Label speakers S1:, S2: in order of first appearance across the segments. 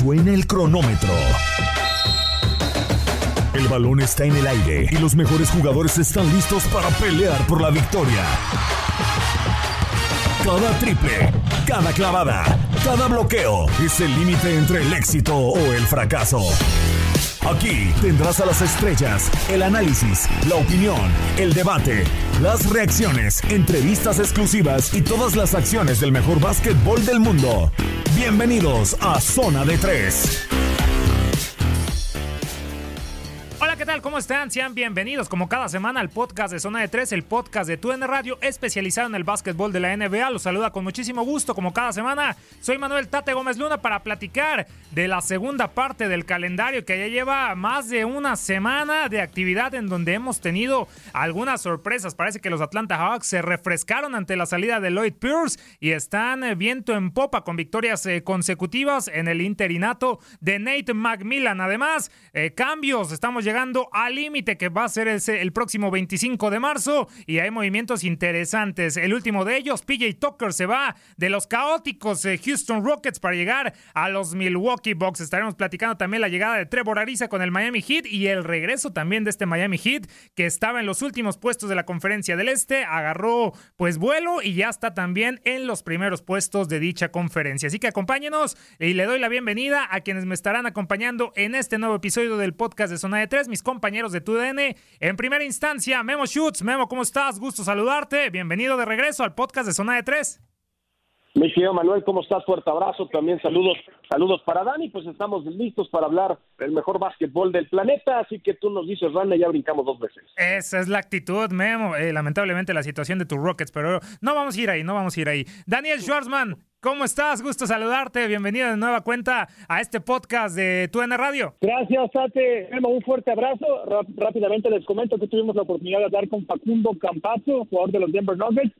S1: Suena el cronómetro. El balón está en el aire y los mejores jugadores están listos para pelear por la victoria. Cada triple, cada clavada, cada bloqueo es el límite entre el éxito o el fracaso. Aquí tendrás a las estrellas, el análisis, la opinión, el debate, las reacciones, entrevistas exclusivas y todas las acciones del mejor básquetbol del mundo. Bienvenidos a Zona de
S2: 3. ¿Cómo están? Sean bienvenidos como cada semana al podcast de Zona de 3, el podcast de TUN Radio especializado en el básquetbol de la NBA. Los saluda con muchísimo gusto como cada semana. Soy Manuel Tate Gómez Luna para platicar de la segunda parte del calendario que ya lleva más de una semana de actividad en donde hemos tenido algunas sorpresas. Parece que los Atlanta Hawks se refrescaron ante la salida de Lloyd Pierce y están eh, viento en popa con victorias eh, consecutivas en el interinato de Nate McMillan. Además, eh, cambios, estamos llegando al límite que va a ser el, próximo 25 de marzo y hay movimientos interesantes. El último de ellos, PJ Tucker se va de los caóticos eh, Houston Rockets para llegar a los Milwaukee Bucks. Estaremos platicando también la llegada de Trevor Ariza con el Miami Heat y el regreso también de este Miami Heat que estaba en los últimos puestos de la conferencia del Este, agarró pues vuelo y ya está también en los primeros puestos de dicha conferencia. Así que acompáñenos y le doy la bienvenida a quienes me estarán acompañando en este nuevo episodio del podcast de Zona de Tres compañeros de TUDN. En primera instancia, Memo Schutz. Memo, ¿cómo estás? Gusto saludarte. Bienvenido de regreso al podcast de Zona de Tres.
S3: Mi querido Manuel, ¿cómo estás? Fuerte abrazo. También saludos, saludos para Dani. Pues estamos listos para hablar del mejor básquetbol del planeta. Así que tú nos dices, Randa, ya brincamos dos veces.
S2: Esa es la actitud, Memo. Eh, lamentablemente la situación de tus Rockets, pero no vamos a ir ahí, no vamos a ir ahí. Daniel Schwarzman, ¿Cómo estás? Gusto saludarte. Bienvenido de nueva cuenta a este podcast de TUN Radio.
S4: Gracias, Tate. Un fuerte abrazo. rápidamente les comento que tuvimos la oportunidad de hablar con Facundo Campazzo, jugador de los Denver Nuggets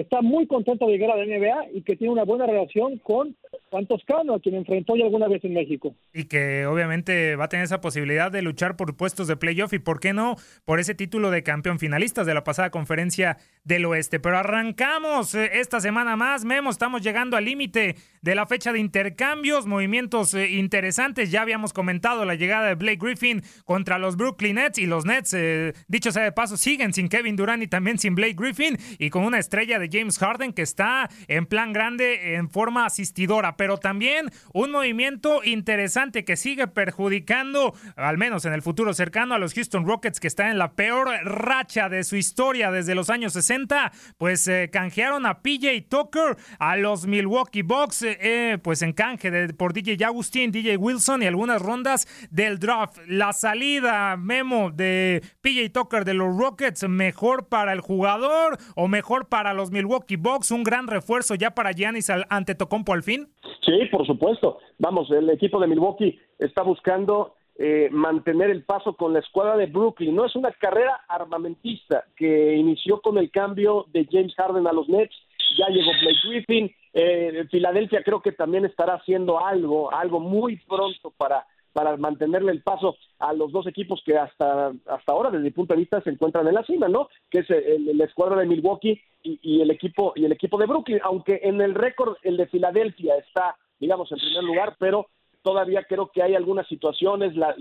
S4: está muy contento de llegar a la NBA y que tiene una buena relación con Juan Toscano, quien enfrentó alguna vez en México.
S2: Y que obviamente va a tener esa posibilidad de luchar por puestos de playoff y, ¿por qué no?, por ese título de campeón finalistas de la pasada conferencia del oeste. Pero arrancamos eh, esta semana más, Memo, estamos llegando al límite de la fecha de intercambios, movimientos eh, interesantes. Ya habíamos comentado la llegada de Blake Griffin contra los Brooklyn Nets y los Nets, eh, dicho sea de paso, siguen sin Kevin Durant y también sin Blake Griffin y con una estrella de James Harden que está en plan grande en forma asistidora, pero también un movimiento interesante que sigue perjudicando, al menos en el futuro cercano, a los Houston Rockets que están en la peor racha de su historia desde los años 60, pues eh, canjearon a PJ Tucker a los Milwaukee Bucks, eh, eh, pues en canje por DJ Agustín, DJ Wilson y algunas rondas del draft. La salida, Memo, de PJ Tucker de los Rockets, mejor para el jugador o mejor para los Milwaukee Bucks, un gran refuerzo ya para Giannis ante Tocompo al fin?
S3: Sí, por supuesto. Vamos, el equipo de Milwaukee está buscando eh, mantener el paso con la escuadra de Brooklyn. No es una carrera armamentista que inició con el cambio de James Harden a los Nets. Ya llegó Blake Griffin. Eh, Filadelfia creo que también estará haciendo algo, algo muy pronto para para mantenerle el paso a los dos equipos que hasta, hasta ahora, desde mi punto de vista, se encuentran en la cima, ¿no? Que es el, escuadra de Milwaukee y, el equipo y el equipo de Brooklyn, aunque en el récord el de Filadelfia está, digamos, en primer lugar, pero todavía creo que hay algunas situaciones, la,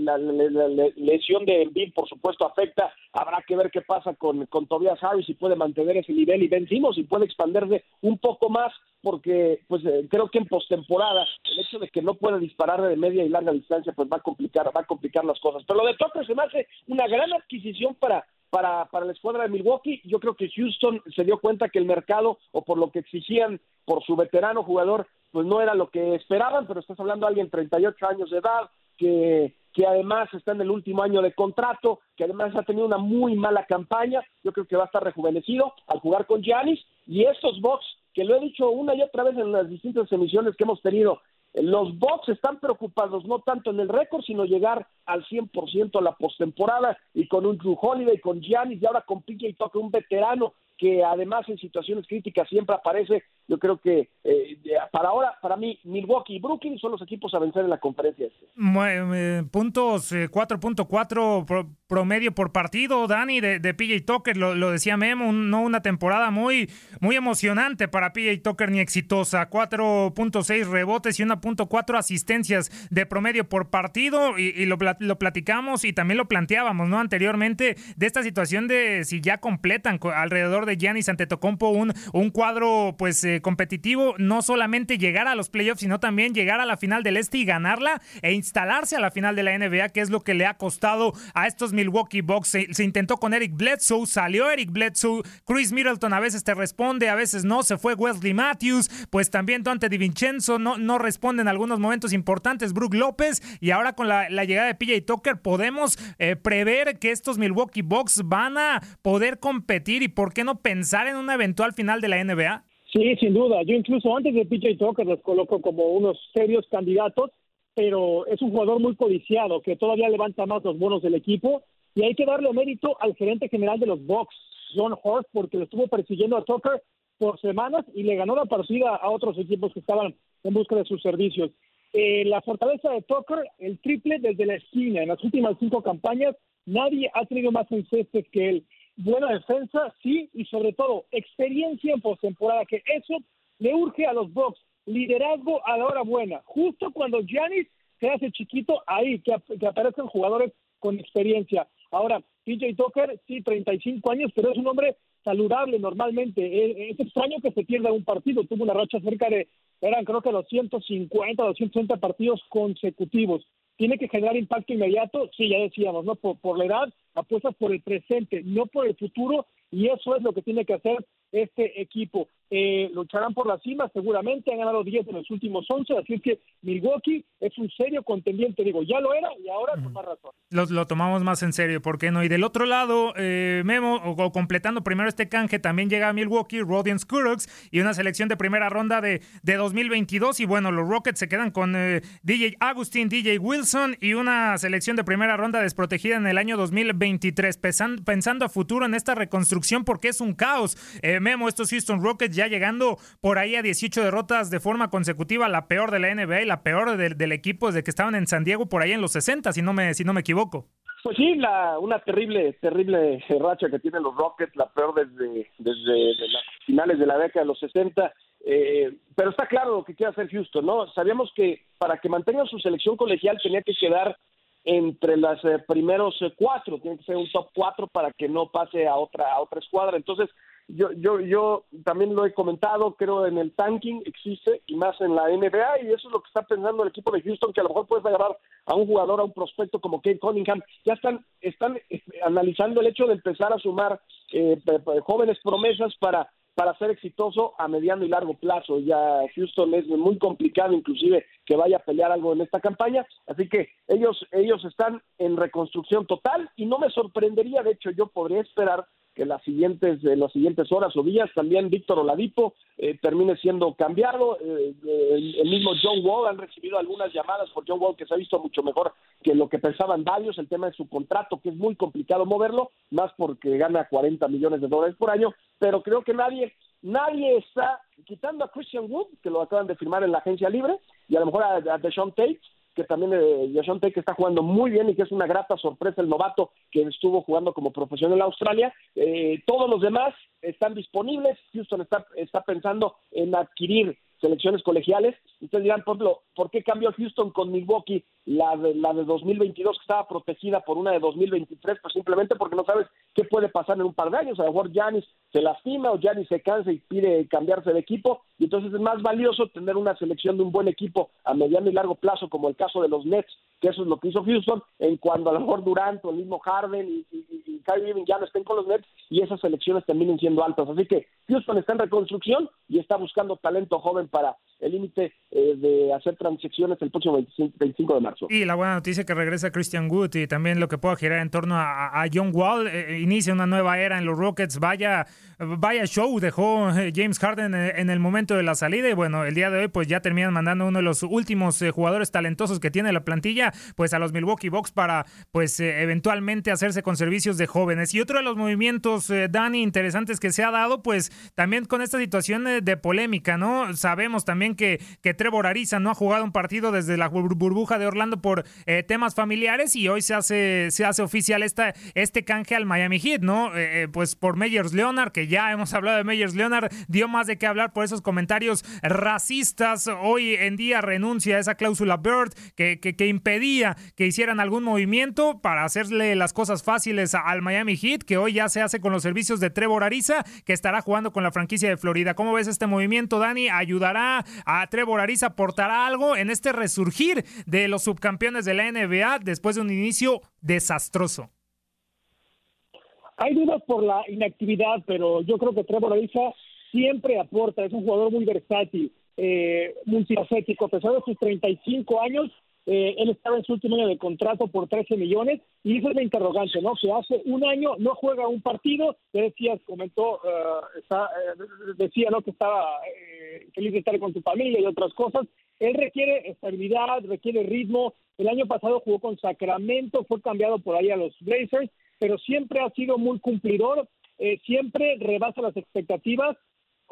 S3: lesión de Embiid por supuesto afecta, habrá que ver qué pasa con, con Tobias Harris si puede mantener ese nivel y vencimos si puede expandirse un poco más porque pues eh, creo que en postemporada el hecho de que no pueda disparar de media y larga distancia pues va a complicar va a complicar las cosas. Pero lo de Tucker se me hace una gran adquisición para para, para la escuadra de Milwaukee. Yo creo que Houston se dio cuenta que el mercado, o por lo que exigían por su veterano jugador, pues no era lo que esperaban, pero estás hablando de alguien de 38 años de edad, que, que además está en el último año de contrato, que además ha tenido una muy mala campaña, yo creo que va a estar rejuvenecido al jugar con Giannis, y estos Bucks, que lo he dicho una y otra vez en las distintas emisiones que hemos tenido, los Bucks están preocupados no tanto en el récord, sino llegar al 100% a la postemporada y con un Drew Holiday, con Giannis y ahora con PJ Tucker, un veterano que además en situaciones críticas siempre aparece. Yo creo que eh, para ahora, para mí, Milwaukee y Brooklyn son los equipos a vencer en la conferencia.
S2: Eh, puntos 4.4 eh, promedio por partido, Dani, de, de PJ Tucker, lo, decía Memo, no una temporada muy, muy emocionante para PJ Tucker ni exitosa. 4.6 rebotes y 1.4 asistencias de promedio por partido y, lo, lo platicamos y también lo planteábamos, ¿no? Anteriormente de esta situación de si ya completan alrededor de de Giannis Antetokounmpo un, un cuadro pues eh, competitivo, no solamente llegar a los playoffs, sino también llegar a la final del Este y ganarla e instalarse a la final de la NBA, que es lo que le ha costado a estos Milwaukee Bucks. Se, intentó con Eric Bledsoe, salió Eric Bledsoe, Chris Middleton a veces te responde, a veces no, se fue Wesley Matthews, pues también Dante DiVincenzo no, no responde en algunos momentos importantes, Brook López, y ahora con la, llegada de PJ Tucker podemos eh, prever que estos Milwaukee Bucks van a poder competir y por qué no pensar en una eventual final de la NBA?
S4: Sí, sin duda. Yo incluso antes de PJ Tucker los coloco como unos serios candidatos, pero es un jugador muy codiciado que todavía levanta más los bonos del equipo y hay que darle mérito al gerente general de los Bucks, John Horst, porque lo estuvo persiguiendo a Tucker por semanas y le ganó la partida a otros equipos que estaban en busca de sus servicios. Eh, la fortaleza de Tucker, el triple desde la esquina. En las últimas cinco campañas, nadie ha tenido más encestes que él buena defensa, sí, y sobre todo experiencia en postemporada, que eso le urge a los Bucks, liderazgo a la hora buena. Justo cuando Giannis se hace chiquito, ahí que, que aparecen jugadores con experiencia. Ahora, PJ Tucker, sí, 35 años, pero es un hombre saludable normalmente. Es, extraño que se pierda un partido. Tuvo una racha cerca de, eran creo que 250, 260 partidos consecutivos tiene que generar impacto inmediato, sí, ya decíamos, ¿no? Por, por la edad, apuestas por el presente, no por el futuro, y eso es lo que tiene que hacer este equipo. Eh, lucharán por la cima, seguramente han ganado 10 de los últimos 11, así que Milwaukee es un serio contendiente, digo, ya lo era y ahora con más razón.
S2: Lo, tomamos más en serio, ¿por qué no? Y del otro lado, eh, Memo, o, completando primero este canje, también llega a Milwaukee, Rodian Skuruks y una selección de primera ronda de, de 2022, y bueno, los Rockets se quedan con eh, DJ Agustín, DJ Wilson y una selección de primera ronda desprotegida en el año 2023, pensando, pensando a futuro en esta reconstrucción porque es un caos. Memo, estos Houston Rockets ya llegando por ahí a 18 derrotas de forma consecutiva, la peor de la NBA y la peor del, equipo desde que estaban en San Diego por ahí en los 60, si no me, si no me equivoco.
S3: Pues sí, la, una terrible, terrible racha que tienen los Rockets, la peor desde, desde las finales de la década de los 60. Eh, pero está claro lo que quiere hacer Houston, ¿no? Sabíamos que para que mantenga su selección colegial tenía que quedar entre los eh, primeros eh, cuatro, tiene que ser un top cuatro para que no pase a otra, a otra escuadra. Entonces, yo, yo, yo también lo he comentado, creo en el tanking existe y más en la NBA y eso es lo que está pensando el equipo de Houston, que a lo mejor puedes agarrar a un jugador, a un prospecto como Kate Cunningham. Ya están, están eh, analizando el hecho de empezar a sumar eh, jóvenes promesas para para ser exitoso a mediano y largo plazo. Ya Houston es muy complicado inclusive que vaya a pelear algo en esta campaña, así que ellos ellos están en reconstrucción total y no me sorprendería, de hecho yo podría esperar que las siguientes, en las siguientes horas o días también Víctor Oladipo eh, termine siendo cambiado. Eh, eh, el, mismo John Wall han recibido algunas llamadas por John Wall que se ha visto mucho mejor que lo que pensaban varios. El tema de su contrato, que es muy complicado moverlo, más porque gana 40 millones de dólares por año. Pero creo que nadie, nadie está quitando a Christian Wood, que lo acaban de firmar en la agencia libre, y a lo mejor a, a Deshaun Tate que también eh, Jason Tate está jugando muy bien y que es una grata sorpresa el novato que estuvo jugando como profesional en Australia. Eh, todos los demás están disponibles. Houston está, está pensando en adquirir selecciones colegiales. Ustedes dirán, por ejemplo, ¿por qué cambió Houston con Milwaukee la de, la de 2022 que estaba protegida por una de 2023? Pues simplemente porque no sabes qué puede pasar en un par de años. A lo mejor Giannis se lastima o Giannis se cansa y pide cambiarse de equipo. Y entonces es más valioso tener una selección de un buen equipo a mediano y largo plazo, como el caso de los Nets, que eso es lo que hizo Houston, en cuando a lo mejor Durant o el mismo Harden y, Kyrie Irving ya no estén con los Nets y esas selecciones terminen siendo altas. Así que Houston está en reconstrucción y está buscando talento joven para el límite eh, de hacer transacciones el próximo 25, de marzo.
S2: Y la buena noticia que regresa Christian Wood y también lo que pueda girar en torno a, John Wall, eh, inicia una nueva era en los Rockets, vaya, vaya show dejó eh, James Harden en el momento de la salida y bueno, el día de hoy pues ya terminan mandando uno de los últimos jugadores talentosos que tiene la plantilla pues a los Milwaukee Bucks para pues eventualmente hacerse con servicios de jóvenes. Y otro de los movimientos, Dani, interesantes que se ha dado pues también con esta situación de polémica, ¿no? Sabemos también que, que Trevor Ariza no ha jugado un partido desde la burbuja de Orlando por eh, temas familiares y hoy se hace, se hace oficial esta, este canje al Miami Heat, ¿no? Eh, eh, pues por Meyers Leonard, que ya hemos hablado de Meyers Leonard, dio más de qué hablar por esos comentarios racistas. Hoy en día renuncia a esa cláusula Bird que, que, impedía que hicieran algún movimiento para hacerle las cosas fáciles al Miami Heat, que hoy ya se hace con los servicios de Trevor Ariza, que estará jugando con la franquicia de Florida. ¿Cómo ves este movimiento, Dani? ¿Ayudará a Trevor Ariza aportará algo en este resurgir de los subcampeones de la NBA después de un inicio desastroso.
S4: Hay dudas por la inactividad, pero yo creo que Trevor Ariza siempre aporta, es un jugador muy versátil, eh, multifacético, a pesar de sus 35 años, eh, él estaba en su último año de contrato por 13 millones y esa es la interrogante, ¿no? Que hace un año no juega un partido, ya decías, comentó, uh, decía, ¿no? Que estaba eh, feliz de estar con su familia y otras cosas. Él requiere estabilidad, requiere ritmo. El año pasado jugó con Sacramento, fue cambiado por ahí a los Blazers, pero siempre ha sido muy cumplidor, eh, siempre rebasa las expectativas.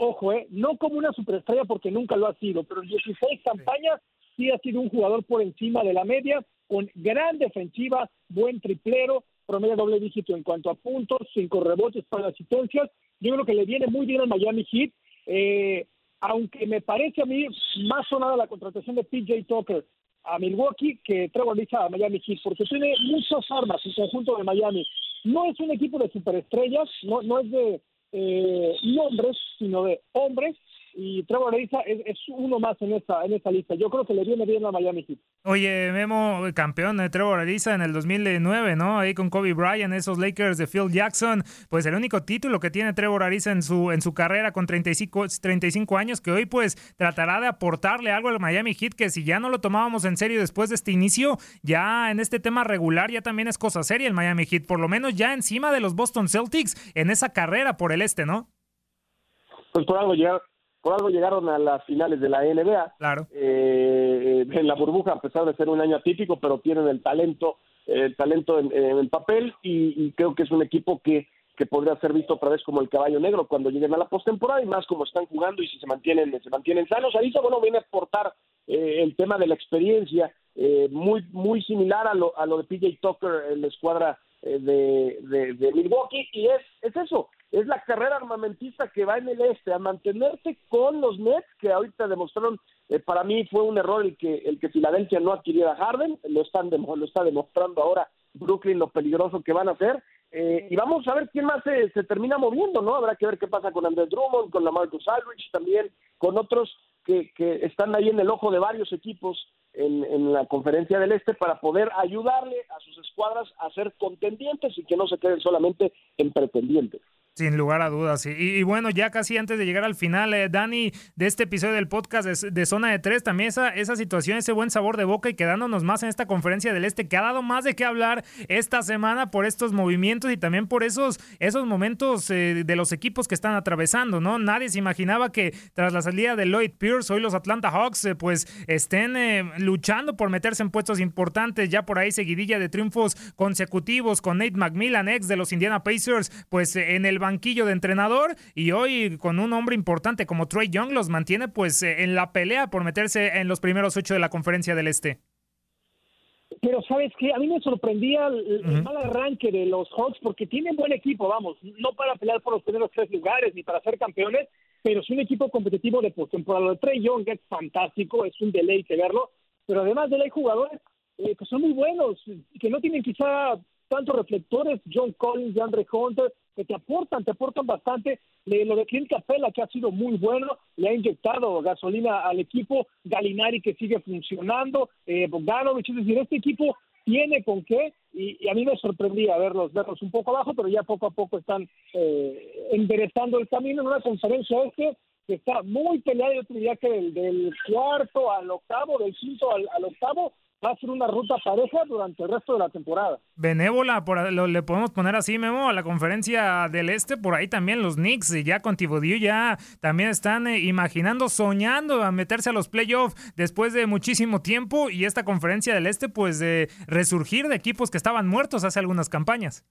S4: Ojo, eh, no como una superestrella porque nunca lo ha sido, pero en 16 campañas sí ha sido un jugador por encima de la media, con gran defensiva, buen triplero, promedio doble dígito en cuanto a puntos, cinco rebotes para asistencias. Yo creo que le viene muy bien al Miami Heat, eh, aunque me parece a mí más sonada la contratación de PJ Tucker a Milwaukee que Trevor Lisa a Miami Heat, porque tiene muchas armas en conjunto de Miami. No es un equipo de superestrellas, no, no es de eh, nombres, sino de hombres, y Trevor Ariza es, uno más en esta, en esta lista. Yo creo que le viene bien a Miami Heat.
S2: Oye, Memo, campeón de Trevor Ariza en el 2009, ¿no? Ahí con Kobe Bryant, esos Lakers de Phil Jackson. Pues el único título que tiene Trevor Ariza en su, en su carrera con 35, 35 años, que hoy pues tratará de aportarle algo al Miami Heat, que si ya no lo tomábamos en serio después de este inicio, ya en este tema regular ya también es cosa seria el Miami Heat, por lo menos ya encima de los Boston Celtics en esa carrera por el este, ¿no?
S3: Pues por algo ya por algo llegaron a las finales de la NBA.
S2: Claro.
S3: Eh, en la burbuja, a pesar de ser un año atípico, pero tienen el talento, el talento en, el papel y, creo que es un equipo que, que podría ser visto otra vez como el caballo negro cuando lleguen a la postemporada y más como están jugando y si se mantienen, se mantienen sanos. Arisa, bueno, viene a aportar eh, el tema de la experiencia, eh, muy, muy similar a lo, a lo de PJ Tucker en la escuadra de, de, Milwaukee y es, es eso, es la carrera armamentista que va en el este, a mantenerse con los Nets, que ahorita demostraron, eh, para mí fue un error el que, el que Filadelfia no adquiriera Harden, lo, están lo está demostrando ahora Brooklyn lo peligroso que van a hacer, eh, y vamos a ver quién más se, se, termina moviendo, ¿no? Habrá que ver qué pasa con Andrés Drummond, con Lamarcus Aldridge también, con otros que, que están ahí en el ojo de varios equipos en, en, la conferencia del Este para poder ayudarle a sus escuadras a ser contendientes y que no se queden solamente en pretendientes.
S2: Sin lugar a dudas. Y, bueno, ya casi antes de llegar al final, eh, Dani, de este episodio del podcast de, Zona de Tres, también esa, esa situación, ese buen sabor de boca y quedándonos más en esta conferencia del Este, que ha dado más de qué hablar esta semana por estos movimientos y también por esos, esos momentos eh, de los equipos que están atravesando, ¿no? Nadie se imaginaba que tras la salida de Lloyd Pierce, hoy los Atlanta Hawks, eh, pues estén luchando por meterse en puestos importantes, ya por ahí seguidilla de triunfos consecutivos con Nate McMillan, ex de los Indiana Pacers, pues en el banquillo de entrenador y hoy con un hombre importante como Trey Young los mantiene pues eh, en la pelea por meterse en los primeros ocho de la conferencia del Este.
S4: Pero sabes que a mí me sorprendía el, mal arranque de los Hawks porque tienen buen equipo, vamos, no para pelear por los primeros tres lugares ni para ser campeones, pero es un equipo competitivo de postemporada. Trey Young es fantástico, es un deleite verlo, pero además de él hay jugadores eh, que son muy buenos, que no tienen quizá tantos reflectores, John Collins, Andre Hunter, que te aportan, te aportan bastante. lo de Clint Capella, que ha sido muy bueno, le ha inyectado gasolina al equipo, Galinari que sigue funcionando, eh, Bogdanovich, es decir, este equipo tiene con qué y, a mí me sorprendía verlos, verlos un poco abajo, pero ya poco a poco están eh, enderezando el camino en una conferencia este que está muy peleada, yo diría que del, cuarto al octavo, del quinto al octavo, va a ser una ruta pareja durante el resto de la temporada.
S2: Benévola, por, lo, le podemos poner así, Memo, a la conferencia del Este, por ahí también los Knicks, ya con Thibodeau ya también están eh, imaginando, soñando a meterse a los playoffs después de muchísimo tiempo y esta conferencia del Este, pues de resurgir de equipos que estaban muertos hace algunas campañas.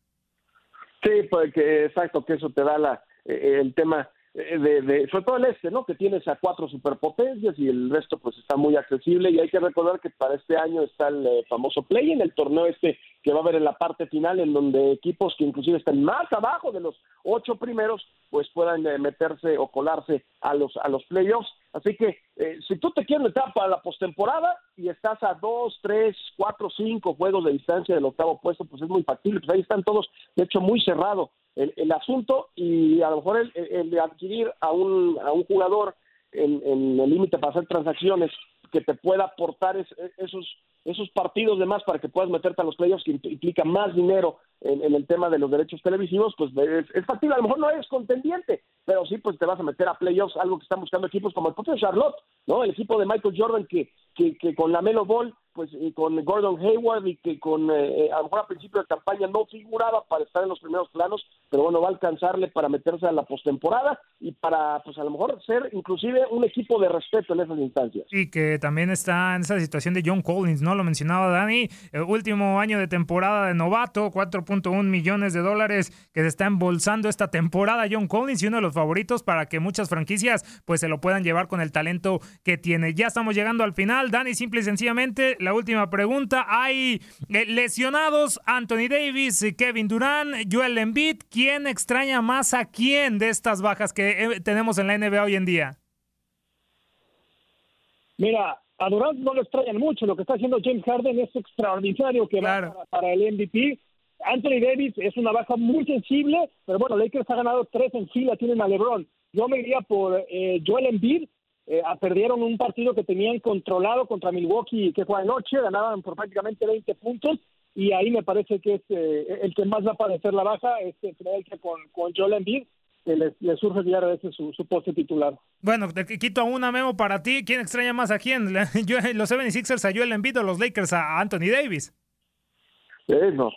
S3: Sí, pues que exacto, que eso te da la, eh, el tema de, de, sobre todo el este, ¿no? Que tienes a cuatro superpotencias y el resto pues está muy accesible y hay que recordar que para este año está el eh, famoso play en el torneo este que va a haber en la parte final en donde equipos que inclusive están más abajo de los ocho primeros pues puedan eh, meterse o colarse a los a los playoffs. Así que si tú te quieres meter para la postemporada y estás a dos, tres, cuatro, cinco juegos de distancia del octavo puesto, pues es muy factible. Pues ahí están todos, de hecho, muy cerrado el, asunto y a lo mejor el, de adquirir a un, a un jugador en, en el límite para hacer transacciones que te pueda aportar esos esos partidos de más para que puedas meterte a los playoffs que implica más dinero en, el tema de los derechos televisivos, pues es, es, factible. A lo mejor no eres contendiente, pero sí, pues te vas a meter a playoffs, algo que están buscando equipos como el propio Charlotte, ¿no? El equipo de Michael Jordan que, que, que con la Melo Ball pues con Gordon Hayward y que con eh, eh, a lo mejor a principio de campaña no figuraba para estar en los primeros planos, pero bueno, va a alcanzarle para meterse a la postemporada y para pues a lo mejor ser inclusive un equipo de respeto en esas instancias.
S2: Y que también está en esa situación de John Collins, ¿no? Lo mencionaba Dani, el último año de temporada de novato, 4.1 millones de dólares que se está embolsando esta temporada John Collins y uno de los favoritos para que muchas franquicias pues se lo puedan llevar con el talento que tiene. Ya estamos llegando al final, Dani, simple y sencillamente la última pregunta. Hay eh, lesionados Anthony Davis, Kevin Durant, Joel Embiid. ¿Quién extraña más a quién de estas bajas que eh, tenemos en la NBA hoy en día?
S4: Mira, a Durant no lo extrañan mucho. Lo que está haciendo James Harden es extraordinario que va para, el MVP. Anthony Davis es una baja muy sensible, pero bueno, Lakers ha ganado tres en fila, tienen a LeBron. Yo me iría por eh, Joel Embiid, eh, perdieron un partido que tenían controlado contra Milwaukee que fue anoche, ganaban por prácticamente 20 puntos y ahí me parece que eh, el que más va a padecer la baja es que con, con Joel Embiid que le, surge ya a veces su, su poste titular.
S2: Bueno, te quito una memo para ti. ¿Quién extraña más a quién? Los 76ers a Joel Embiid o los Lakers a Anthony Davis.
S3: Eh, no,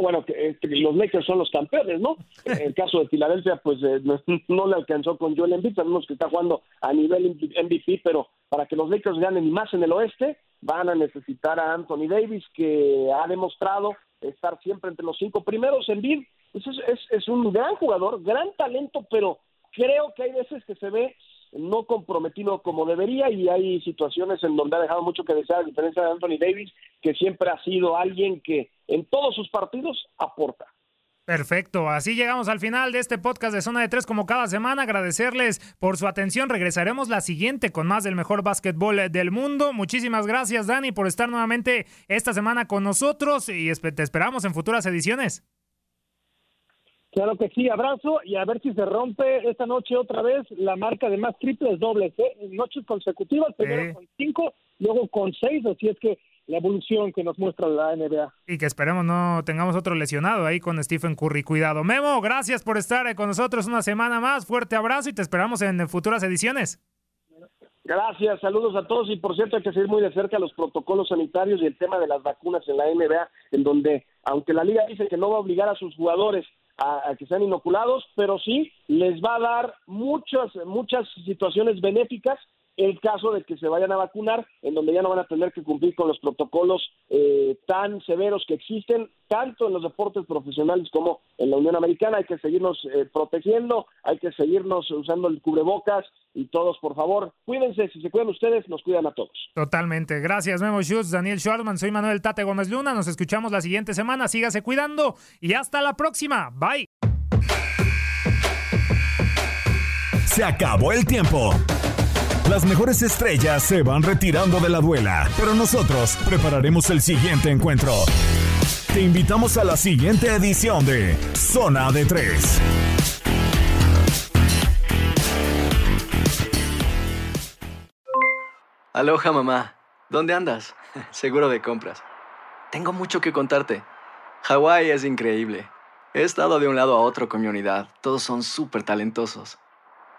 S3: bueno, los Lakers son los campeones, ¿no? En el caso de Filadelfia, pues eh, no, le alcanzó con Joel Embiid, sabemos que está jugando a nivel MVP, pero para que los Lakers ganen y más en el oeste, van a necesitar a Anthony Davis, que ha demostrado estar siempre entre los cinco primeros. Embiid pues es, es, es un gran jugador, gran talento, pero creo que hay veces que se ve no comprometido como debería y hay situaciones en donde ha dejado mucho que desear, a diferencia de Anthony Davis, que siempre ha sido alguien que en todos sus partidos aporta.
S2: Perfecto, así llegamos al final de este podcast de Zona de Tres como cada semana. Agradecerles por su atención. Regresaremos la siguiente con más del mejor básquetbol del mundo. Muchísimas gracias Dani por estar nuevamente esta semana con nosotros y te esperamos en futuras ediciones.
S4: Claro que sí, abrazo y a ver si se rompe esta noche otra vez la marca de más triples dobles, ¿eh? noches consecutivas, primero con cinco, luego con seis, así es que la evolución que nos muestra la NBA.
S2: Y que esperemos no tengamos otro lesionado ahí con Stephen Curry. Cuidado. Memo, gracias por estar con nosotros una semana más. Fuerte abrazo y te esperamos en futuras ediciones.
S3: Gracias, saludos a todos y por cierto hay que seguir muy de cerca los protocolos sanitarios y el tema de las vacunas en la NBA, en donde aunque la liga dice que no va a obligar a sus jugadores a, que sean inoculados, pero sí les va a dar muchas, muchas situaciones benéficas el caso de que se vayan a vacunar, en donde ya no van a tener que cumplir con los protocolos eh, tan severos que existen, tanto en los deportes profesionales como en la Unión Americana. Hay que seguirnos eh, protegiendo, hay que seguirnos usando el cubrebocas y todos, por favor, cuídense. Si se cuidan ustedes, nos cuidan a todos.
S2: Totalmente. Gracias, Memo Schutz, Daniel Schwartzman. Soy Manuel Tate Gómez Luna. Nos escuchamos la siguiente semana. Sígase cuidando y hasta la próxima. Bye.
S1: Se acabó el tiempo. Las mejores estrellas se van retirando de la duela, pero nosotros prepararemos el siguiente encuentro. Te invitamos a la siguiente edición de Zona de Tres.
S5: Aloha mamá, ¿dónde andas? Seguro de compras. Tengo mucho que contarte. Hawái es increíble. He estado de un lado a otro con mi unidad. Todos son súper talentosos.